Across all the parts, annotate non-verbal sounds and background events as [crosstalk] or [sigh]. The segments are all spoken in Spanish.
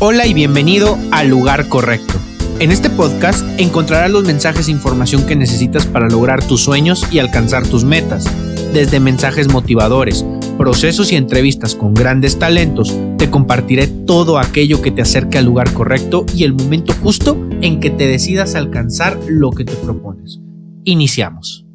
Hola y bienvenido al lugar correcto. En este podcast encontrarás los mensajes e información que necesitas para lograr tus sueños y alcanzar tus metas. Desde mensajes motivadores, procesos y entrevistas con grandes talentos, te compartiré todo aquello que te acerque al lugar correcto y el momento justo en que te decidas alcanzar lo que te propones. Iniciamos.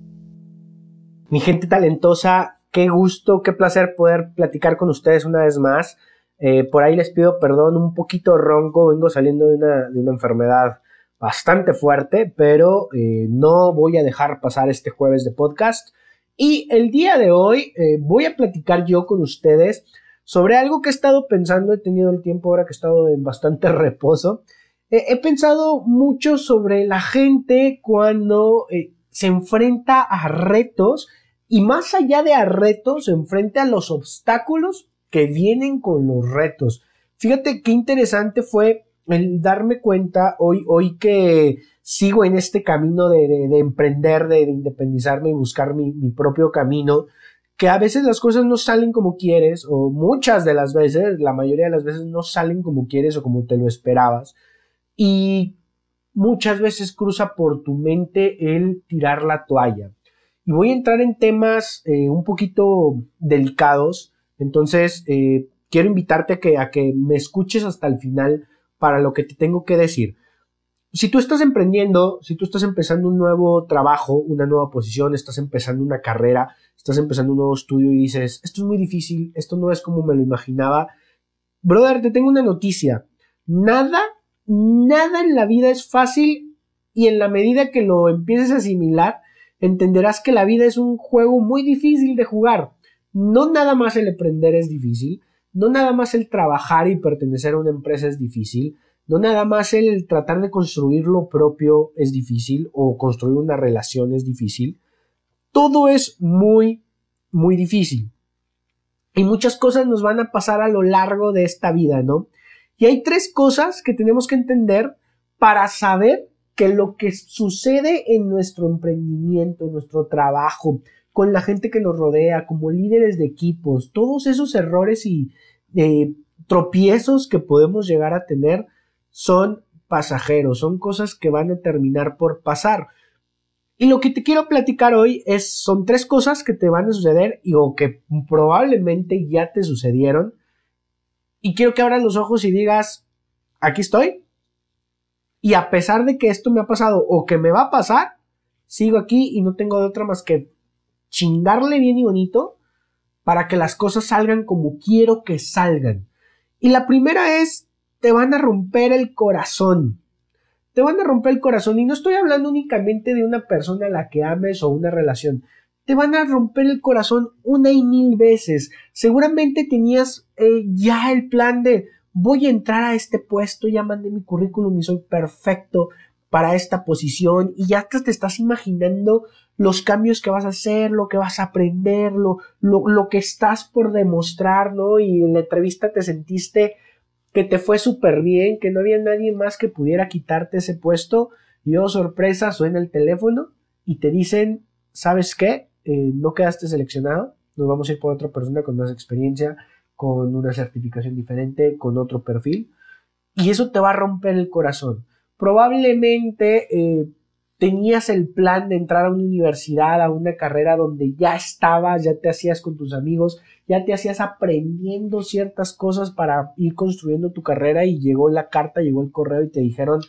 Mi gente talentosa, qué gusto, qué placer poder platicar con ustedes una vez más. Eh, por ahí les pido perdón, un poquito ronco, vengo saliendo de una, enfermedad bastante fuerte, pero eh, no voy a dejar pasar este jueves de podcast. Y el día de hoy eh, voy a platicar yo con ustedes sobre algo que he estado pensando, he tenido el tiempo ahora que he estado en bastante [laughs] reposo. he pensado mucho sobre la gente cuando se enfrenta a retos y más allá de a retos, se enfrenta a los obstáculos que vienen con los retos. Fíjate qué interesante fue el darme cuenta hoy, hoy que sigo en este camino de, emprender, de, independizarme y buscar mi, mi, propio camino, que a veces las cosas no salen como quieres, o muchas de las veces, la mayoría de las veces no salen como quieres o como te lo esperabas, y muchas veces cruza por tu mente el tirar la toalla. Y voy a entrar en temas eh, un poquito delicados, entonces, eh, quiero invitarte a que, a que me escuches hasta el final para lo que te tengo que decir. Si tú estás emprendiendo, si tú estás empezando un nuevo trabajo, una nueva posición, estás empezando una carrera, estás empezando un nuevo estudio y dices, esto es muy difícil, esto no es como me lo imaginaba, brother, te tengo una noticia. Nada, nada en la vida es fácil y en la medida que lo empieces a asimilar, entenderás que la vida es un juego muy difícil de jugar no nada más el emprender es difícil, no nada más el trabajar y pertenecer a una empresa es difícil, no nada más el tratar de construir lo propio es difícil o construir una relación es difícil. Todo es muy, muy difícil. Y muchas cosas nos van a pasar a lo largo de esta vida, ¿no? Y hay tres cosas que tenemos que entender para saber que lo que sucede en nuestro emprendimiento, en nuestro trabajo, con la gente que nos rodea, como líderes de equipos, todos esos errores y eh, tropiezos que podemos llegar a tener son pasajeros, son cosas que van a terminar por pasar. Y lo que te quiero platicar hoy es, son tres cosas que te van a suceder y o que probablemente ya te sucedieron. Y quiero que abras los ojos y digas, aquí estoy. Y a pesar de que esto me ha pasado o que me va a pasar, sigo aquí y no tengo de otra más que chingarle bien y bonito para que las cosas salgan como quiero que salgan. Y la primera es, te van a romper el corazón. Te van a romper el corazón. Y no estoy hablando únicamente de una persona a la que ames o una relación. Te van a romper el corazón una y mil veces. Seguramente tenías eh, ya el plan de voy a entrar a este puesto, ya mandé mi currículum y soy perfecto para esta posición y ya te estás imaginando los cambios que vas a hacer, lo que vas a aprender, lo, lo, que estás por demostrar, ¿no? Y en la entrevista te sentiste que te fue súper bien, que no había nadie más que pudiera quitarte ese puesto. Y oh, sorpresa, suena el teléfono y te dicen, ¿sabes qué? Eh, no quedaste seleccionado, nos vamos a ir por otra persona con más experiencia, con una certificación diferente, con otro perfil. Y eso te va a romper el corazón. Probablemente eh, tenías el plan de entrar a una universidad, a una carrera donde ya estabas, ya te hacías con tus amigos, ya te hacías aprendiendo ciertas cosas para ir construyendo tu carrera y llegó la carta, llegó el correo y te dijeron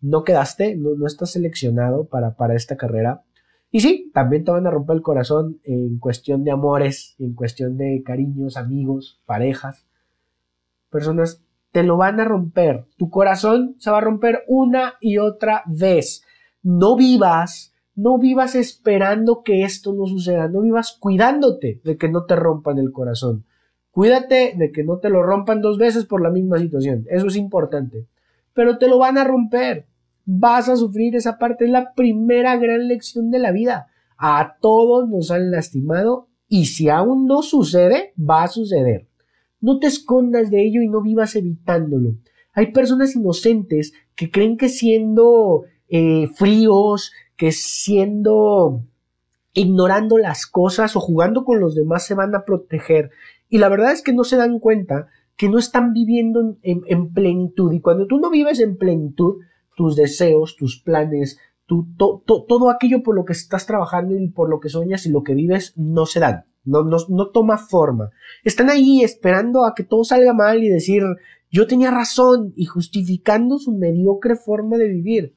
no quedaste, no, no estás seleccionado para, para esta carrera. Y sí, también te van a romper el corazón en cuestión de amores, en cuestión de cariños, amigos, parejas, personas, te lo van a romper. Tu corazón se va a romper una y otra vez no vivas, no vivas esperando que esto no suceda, no vivas cuidándote de que no te rompan el corazón. Cuídate de que no te lo rompan dos veces por la misma situación, eso es importante. Pero te lo van a romper, vas a sufrir esa parte, es la primera gran lección de la vida. A todos nos han lastimado y si aún no sucede, va a suceder. No te escondas de ello y no vivas evitándolo. Hay personas inocentes que creen que siendo eh, fríos, que siendo ignorando las cosas o jugando con los demás se van a proteger. Y la verdad es que no se dan cuenta que no están viviendo en, plenitud. Y cuando tú no vives en plenitud, tus deseos, tus planes, todo aquello por lo que estás trabajando y por lo que sueñas y lo que vives no se dan, no, no, toma forma. Están ahí esperando a que todo salga mal y decir, yo tenía razón y justificando su mediocre forma de vivir.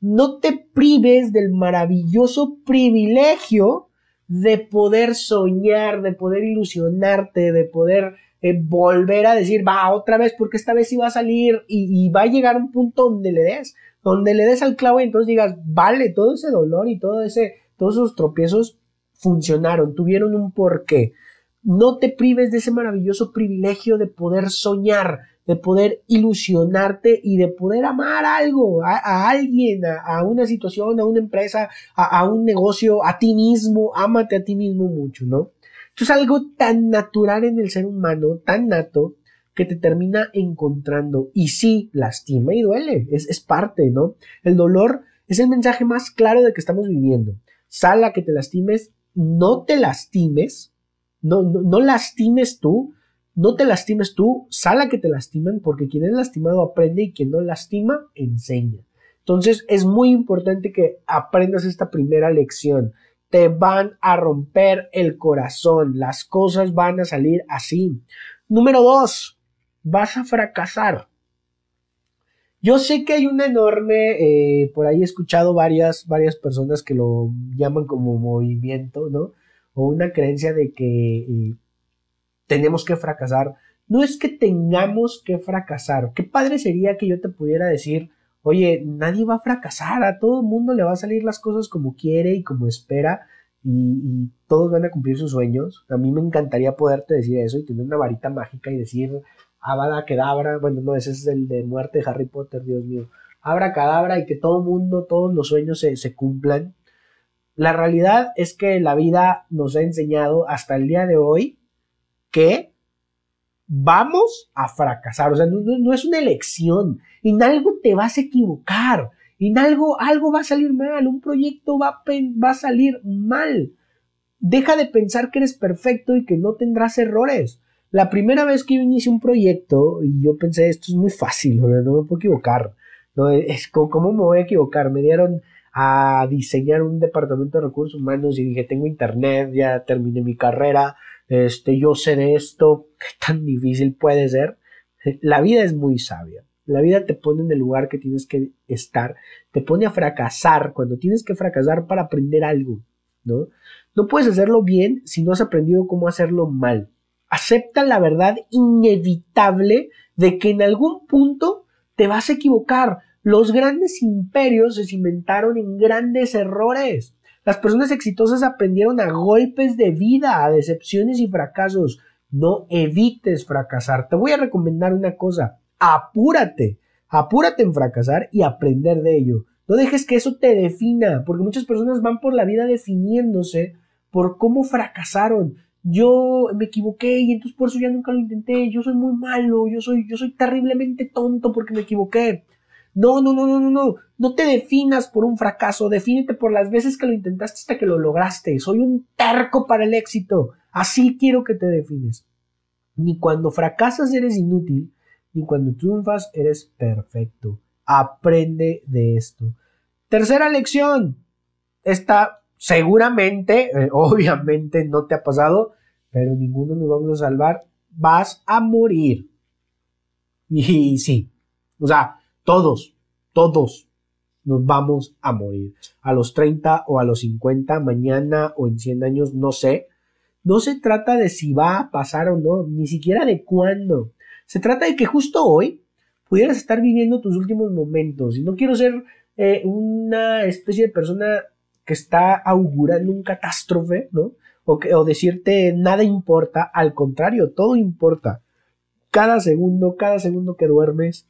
No te prives del maravilloso privilegio de poder soñar, de poder ilusionarte, de poder eh, volver a decir, va otra vez, porque esta vez sí va a salir y, va a llegar un punto donde le des, donde le des al clavo y entonces digas, vale, todo ese dolor y todo ese, todos esos tropiezos funcionaron, tuvieron un porqué. No te prives de ese maravilloso privilegio de poder soñar, de poder ilusionarte y de poder amar algo, a, alguien, a, una situación, a una empresa, a, un negocio, a ti mismo, ámate a ti mismo mucho, ¿no? Esto es algo tan natural en el ser humano, tan nato, que te termina encontrando y sí, lastima y duele, es, es parte, ¿no? El dolor es el mensaje más claro de que estamos viviendo. Sala que te lastimes, no te lastimes, no, no, lastimes tú, no te lastimes tú, sala que te lastiman, porque quien es lastimado aprende y quien no lastima, enseña. Entonces es muy importante que aprendas esta primera lección. Te van a romper el corazón, las cosas van a salir así. Número dos, vas a fracasar. Yo sé que hay una enorme, eh, por ahí he escuchado varias, varias personas que lo llaman como movimiento, ¿no? O una creencia de que eh, tenemos que fracasar. No es que tengamos que fracasar. Qué padre sería que yo te pudiera decir, oye, nadie va a fracasar, a todo el mundo le va a salir las cosas como quiere y como espera y, todos van a cumplir sus sueños. A mí me encantaría poderte decir eso y tener una varita mágica y decir, abada kedabra, bueno, no, ese es el de muerte de Harry Potter, Dios mío, abra cadabra y que todo mundo, todos los sueños se, cumplan. La realidad es que la vida nos ha enseñado hasta el día de hoy que vamos a fracasar. O sea, no, es una elección. En algo te vas a equivocar. En algo, algo va a salir mal. Un proyecto va a salir mal. Deja de pensar que eres perfecto y que no tendrás errores. La primera vez que yo inicié un proyecto y yo pensé, esto es muy fácil, no, me puedo equivocar. No, es, ¿Cómo me voy a equivocar? Me dieron a diseñar un departamento de recursos humanos y dije, tengo internet, ya terminé mi carrera, este, yo sé de esto, qué tan difícil puede ser. La vida es muy sabia. La vida te pone en el lugar que tienes que estar, te pone a fracasar cuando tienes que fracasar para aprender algo, ¿no? No puedes hacerlo bien si no has aprendido cómo hacerlo mal. Acepta la verdad inevitable de que en algún punto te vas a equivocar. Los grandes imperios se cimentaron en grandes errores. Las personas exitosas aprendieron a golpes de vida, a decepciones y fracasos. No evites fracasar. Te voy a recomendar una cosa. Apúrate. Apúrate en fracasar y aprender de ello. No dejes que eso te defina, porque muchas personas van por la vida definiéndose por cómo fracasaron. Yo me equivoqué y entonces por eso ya nunca lo intenté. Yo soy muy malo, yo soy, yo soy terriblemente tonto porque me equivoqué. No, no, no, no, no, no. No te definas por un fracaso, defínete por las veces que lo intentaste hasta que lo lograste. Soy un terco para el éxito. Así quiero que te defines. Ni cuando fracasas eres inútil, ni cuando triunfas eres perfecto. Aprende de esto. Tercera lección. Esta seguramente, eh, [laughs] obviamente no te ha pasado, pero ninguno nos vamos a salvar. Vas a morir. Y sí, o sea, todos, todos nos vamos a morir. A los 30 o a los 50, mañana o en 100 años, no sé. No se trata de si va a pasar o no, ni siquiera de cuándo. Se trata de que justo hoy pudieras estar viviendo tus últimos momentos. Y no quiero ser eh, una especie de persona que está augurando un catástrofe, ¿no? O, que, o decirte nada importa. Al contrario, todo importa. Cada segundo, cada segundo que duermes,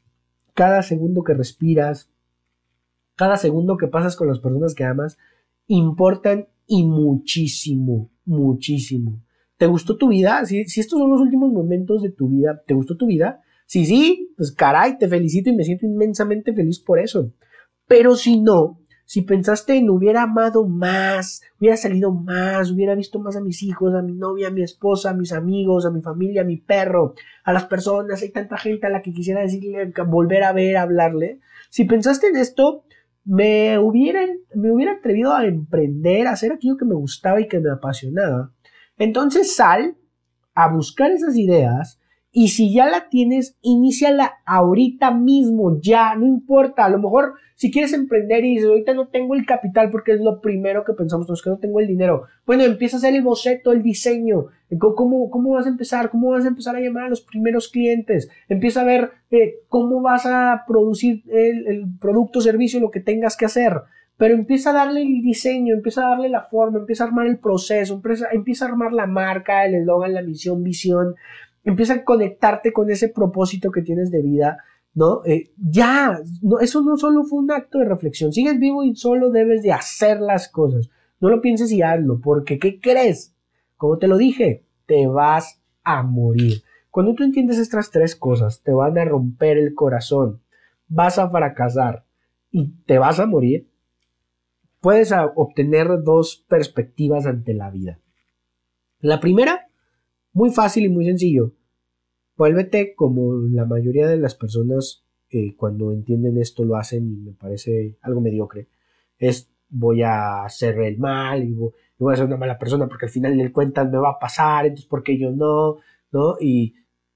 cada segundo que respiras, cada segundo que pasas con las personas que amas, importan y muchísimo, muchísimo. ¿Te gustó tu vida? Si, si estos son los últimos momentos de tu vida, ¿te gustó tu vida? Si sí, pues caray, te felicito y me siento inmensamente feliz por eso. Pero si no, si pensaste en hubiera amado más, hubiera salido más, hubiera visto más a mis hijos, a mi novia, a mi esposa, a mis amigos, a mi familia, a mi perro, a las personas, hay tanta gente a la que quisiera decirle, volver a ver, hablarle. Si pensaste en esto, me hubiera, me hubiera atrevido a emprender, a hacer aquello que me gustaba y que me apasionaba. Entonces sal a buscar esas ideas, y si ya la tienes, iníciala ahorita mismo, ya, no importa. A lo mejor si quieres emprender y dices, ahorita no tengo el capital porque es lo primero que pensamos, es que no tengo el dinero. Bueno, empieza a hacer el boceto, el diseño. ¿Cómo, cómo vas a empezar? ¿Cómo vas a empezar a llamar a los primeros clientes? Empieza a ver eh, cómo vas a producir el, el producto, servicio, lo que tengas que hacer pero empieza a darle el diseño, empieza a darle la forma, empieza a armar el proceso, empieza, empieza a armar la marca, el eslogan, la misión, visión, empieza a conectarte con ese propósito que tienes de vida, ¿no? Eh, ya, no, eso no solo fue un acto de reflexión, sigues vivo y solo debes de hacer las cosas. No lo pienses y hazlo, porque ¿qué crees? Como te lo dije, te vas a morir. Cuando tú entiendes estas tres cosas, te van a romper el corazón, vas a fracasar y te vas a morir, puedes obtener dos perspectivas ante la vida. La primera muy fácil y muy sencillo. Vuélvete como la mayoría de las personas eh, cuando entienden esto lo hacen y me parece algo mediocre. Es voy a hacer el mal y voy, a ser una mala persona porque al final del cuentas me va a pasar, entonces porque yo no, ¿no? Y,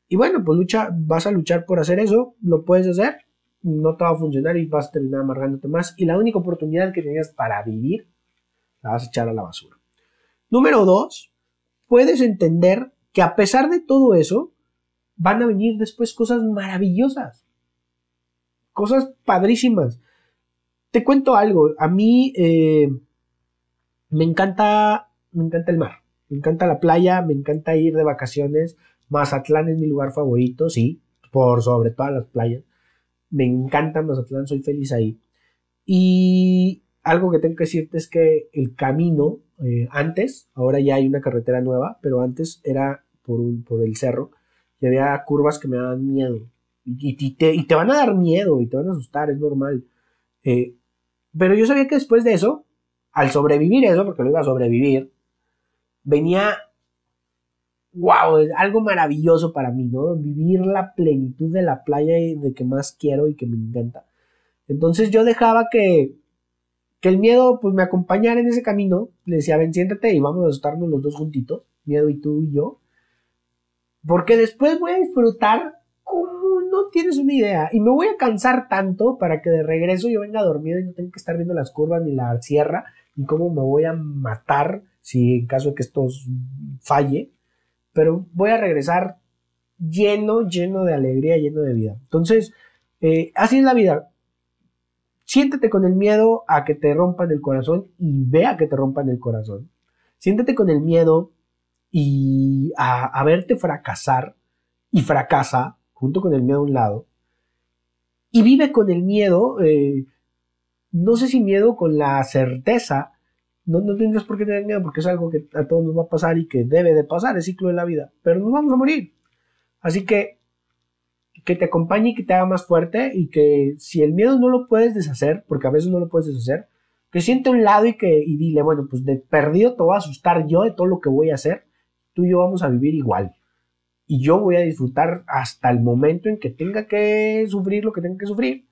y bueno, pues lucha, vas a luchar por hacer eso, lo puedes hacer, no te va a funcionar y vas a terminar amargándote más. Y la única oportunidad que tenías para vivir, la vas a echar a la basura. Número dos, puedes entender que a pesar de todo eso, van a venir después cosas maravillosas, cosas padrísimas. Te cuento algo, a mí eh, me encanta, me encanta el mar, me encanta la playa, me encanta ir de vacaciones. Mazatlán es mi lugar favorito, sí, por sobre todas las playas. Me encanta Mazatlán, soy feliz ahí. Y algo que tengo que decirte es que el camino eh, antes, ahora ya hay una carretera nueva, pero antes era por, un, por el cerro y había curvas que me daban miedo. Y, te, y, van a dar miedo y te van a asustar, es normal. Eh, pero yo sabía que después de eso, al sobrevivir eso, porque lo iba a sobrevivir, venía, wow, algo maravilloso para mí, ¿no? Vivir la plenitud de la playa de que más quiero y que me encanta. Entonces yo dejaba que, que el miedo pues me acompañara en ese camino. Le decía, ven, siéntate y vamos a asustarnos los dos juntitos, miedo y tú y yo. Porque después voy a disfrutar como no tienes una idea. Y me voy a cansar tanto para que de regreso yo venga dormido y no tenga que estar viendo las curvas ni la sierra. Y cómo me voy a matar si en caso de que esto falle. Pero voy a regresar lleno, lleno de alegría, lleno de vida. Entonces, eh, así es la vida. Siéntete con el miedo a que te rompan el corazón y vea que te rompan el corazón. Siéntete con el miedo y a, verte fracasar y fracasa junto con el miedo a un lado y vive con el miedo, eh, no sé si miedo con la certeza, no, no tendrías por qué tener miedo porque es algo que a todos nos va a pasar y que debe de pasar, el ciclo de la vida, pero nos vamos a morir. Así que que te acompañe y que te haga más fuerte y que si el miedo no lo puedes deshacer, porque a veces no lo puedes deshacer, que siente a un lado y que y dile, bueno, pues de perdido te voy a asustar yo de todo lo que voy a hacer, tú y yo vamos a vivir igual. Y yo voy a disfrutar hasta el momento en que tenga que sufrir lo que tenga que sufrir.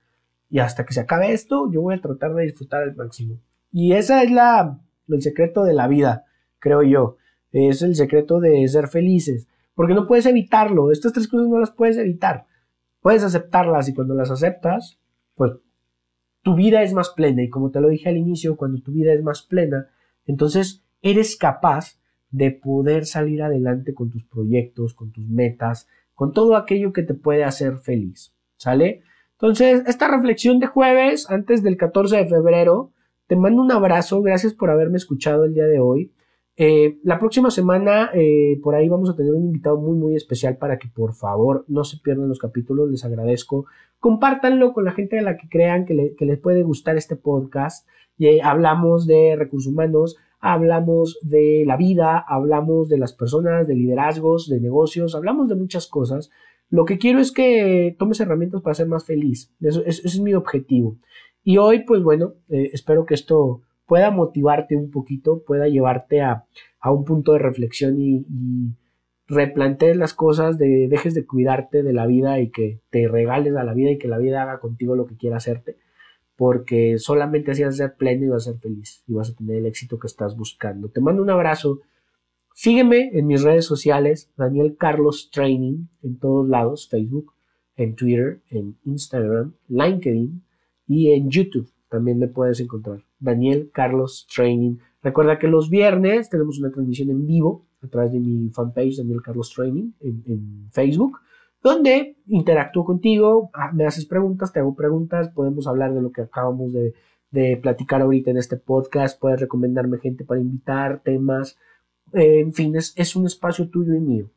Y hasta que se acabe esto, yo voy a tratar de disfrutar al máximo. Y ese es la, el secreto de la vida, creo yo. Es el secreto de ser felices. Porque no puedes evitarlo. Estas tres cosas no las puedes evitar puedes aceptarlas y cuando las aceptas, pues tu vida es más plena y como te lo dije al inicio, cuando tu vida es más plena, entonces eres capaz de poder salir adelante con tus proyectos, con tus metas, con todo aquello que te puede hacer feliz. ¿Sale? Entonces, esta reflexión de jueves, antes del 14 de febrero, te mando un abrazo, gracias por haberme escuchado el día de hoy. Eh, la próxima semana, eh, por ahí vamos a tener un invitado muy, muy especial para que por favor no se pierdan los capítulos. Les agradezco. Compártanlo con la gente a la que crean que, les puede gustar este podcast. Eh, hablamos de recursos humanos, hablamos de la vida, hablamos de las personas, de liderazgos, de negocios, hablamos de muchas cosas. Lo que quiero es que tomes herramientas para ser más feliz. Eso, eso es mi objetivo. Y hoy, pues bueno, eh, espero que esto pueda motivarte un poquito, pueda llevarte a, un punto de reflexión y, y replantees las cosas, de, dejes de cuidarte de la vida y que te regales a la vida y que la vida haga contigo lo que quiera hacerte, porque solamente así vas a ser pleno y vas a ser feliz y vas a tener el éxito que estás buscando. Te mando un abrazo. Sígueme en mis redes sociales, Daniel Carlos Training, en todos lados, Facebook, en Twitter, en Instagram, LinkedIn y en YouTube. También me puedes encontrar. Daniel Carlos Training. Recuerda que los viernes tenemos una transmisión en vivo a través de mi fanpage Daniel Carlos Training en, Facebook, donde interactúo contigo, ah, me haces preguntas, te hago preguntas, podemos hablar de lo que acabamos de, platicar ahorita en este podcast, puedes recomendarme gente para invitar, temas, eh, en fin, es, un espacio tuyo y mío.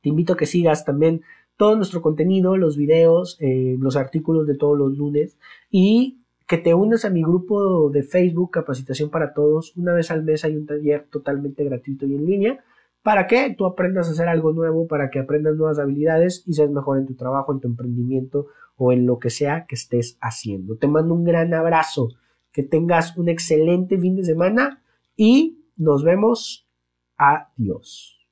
Te invito a que sigas también todo nuestro contenido, los videos, eh, los artículos de todos los lunes y que te unas a mi grupo de Facebook Capacitación para Todos. Una vez al mes hay un taller totalmente gratuito y en línea para que tú aprendas a hacer algo nuevo, para que aprendas nuevas habilidades y seas mejor en tu trabajo, en tu emprendimiento o en lo que sea que estés haciendo. Te mando un gran abrazo, que tengas un excelente fin de semana y nos vemos. Adiós.